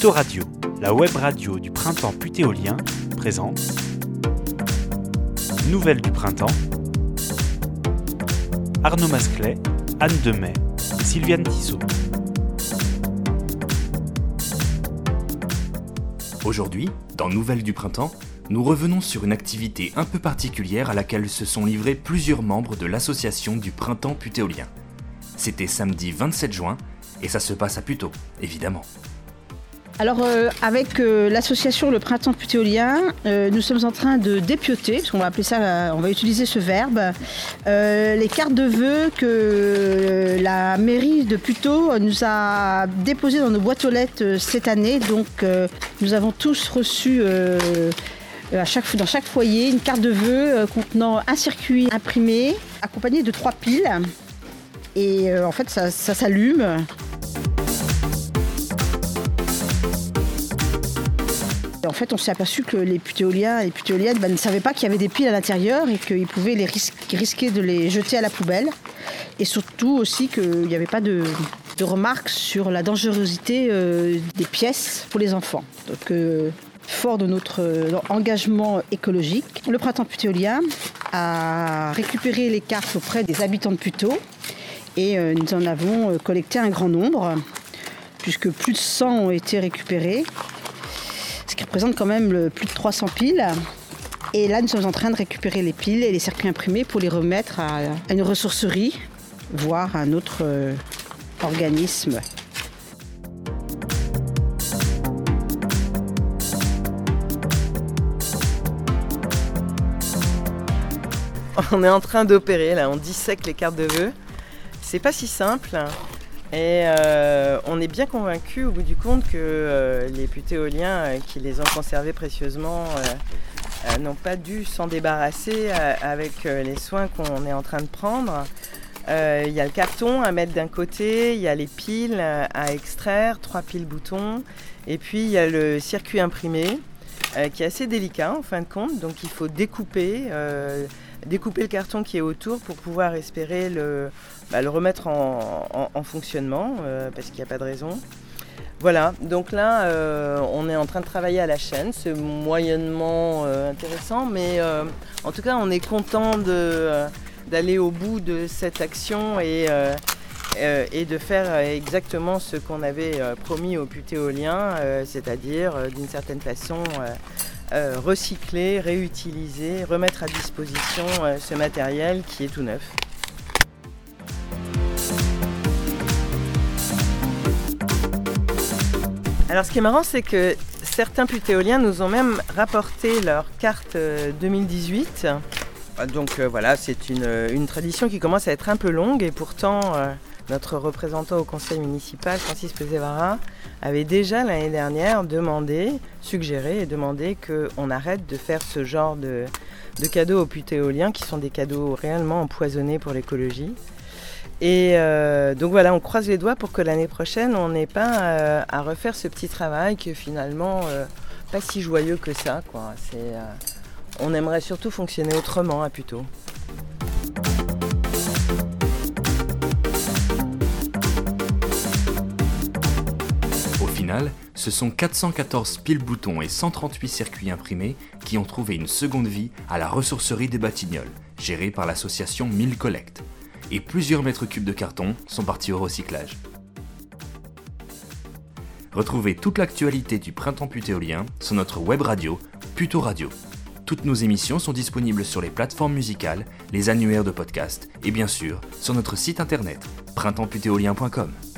Puto Radio, la web radio du printemps putéolien, présente Nouvelles du printemps. Arnaud Masclet, Anne Demey et Sylviane Tissot. Aujourd'hui, dans Nouvelles du printemps, nous revenons sur une activité un peu particulière à laquelle se sont livrés plusieurs membres de l'association du printemps putéolien. C'était samedi 27 juin et ça se passe à Puteaux, évidemment. Alors euh, avec euh, l'association Le Printemps Putéolien, euh, nous sommes en train de dépioter, parce qu'on va appeler ça, on va utiliser ce verbe, les cartes de vœux que la mairie de Puteaux nous a déposées dans nos boîtes aux lettres cette année. Donc nous avons tous reçu à chaque, dans chaque foyer une carte de vœux contenant un circuit imprimé accompagné de trois piles. Et en fait ça s'allume. En fait, on s'est aperçu que les putéoliens et putéoliennes bah, ne savaient pas qu'il y avait des piles à l'intérieur et qu'ils pouvaient les risquer de les jeter à la poubelle. Et surtout aussi qu'il n'y avait pas de, remarques sur la dangerosité euh, des pièces pour les enfants. Donc, euh, fort de notre euh, engagement écologique, le printemps putéolien a récupéré les cartes auprès des habitants de Puteaux et nous en avons collecté un grand nombre, puisque plus de 100 ont été récupérés qui représente quand même plus de 300 piles. Et là, nous sommes en train de récupérer les piles et les circuits imprimés pour les remettre à, une ressourcerie, voire à un autre euh, organisme. On est en train d'opérer, là, on dissèque les cartes de vœux. C'est pas si simple. Et euh, on est bien convaincu au bout du compte que euh, les putéoliens euh, qui les ont conservés précieusement n'ont pas dû s'en débarrasser avec les soins qu'on est en train de prendre. Il y a le carton à mettre d'un côté, il y a les piles à extraire, trois piles boutons, et puis il y a le circuit imprimé qui est assez délicat en fin de compte, donc il faut découper découper le carton qui est autour pour pouvoir espérer le, bah, le remettre en, fonctionnement, euh, parce qu'il n'y a pas de raison. Voilà, donc là, euh, on est en train de travailler à la chaîne. C'est moyennement euh, intéressant, mais en tout cas, on est content d'aller au bout de cette action et, et de faire exactement ce qu'on avait promis aux putéoliens, c'est-à-dire d'une certaine façon recycler, réutiliser, remettre à disposition ce matériel qui est tout neuf. Alors ce qui est marrant, c'est que certains putéoliens nous ont même rapporté leur carte 2018. Euh, ah, donc euh, voilà, c'est une, tradition qui commence à être un peu longue et pourtant euh, notre représentant au conseil municipal, Francis Pesevara, avait déjà l'année dernière demandé, suggéré et demandé qu'on arrête de faire ce genre de, de cadeaux aux putéoliens qui sont des cadeaux réellement empoisonnés pour l'écologie. Et euh, donc voilà, on croise les doigts pour que l'année prochaine, on n'ait pas euh, à refaire ce petit travail qui est finalement euh, pas si joyeux que ça. On aimerait surtout fonctionner autrement, à hein, plutôt. Ce sont 414 piles boutons et 138 circuits imprimés qui ont trouvé une seconde vie à la ressourcerie des Batignolles, gérée par l'association 1000 Collect et plusieurs mètres cubes de carton sont partis au recyclage. Retrouvez toute l'actualité du printemps putéolien sur notre web radio, Puto Radio. Toutes nos émissions sont disponibles sur les plateformes musicales, les annuaires de podcast et bien sûr sur notre site internet printempputéolien.com.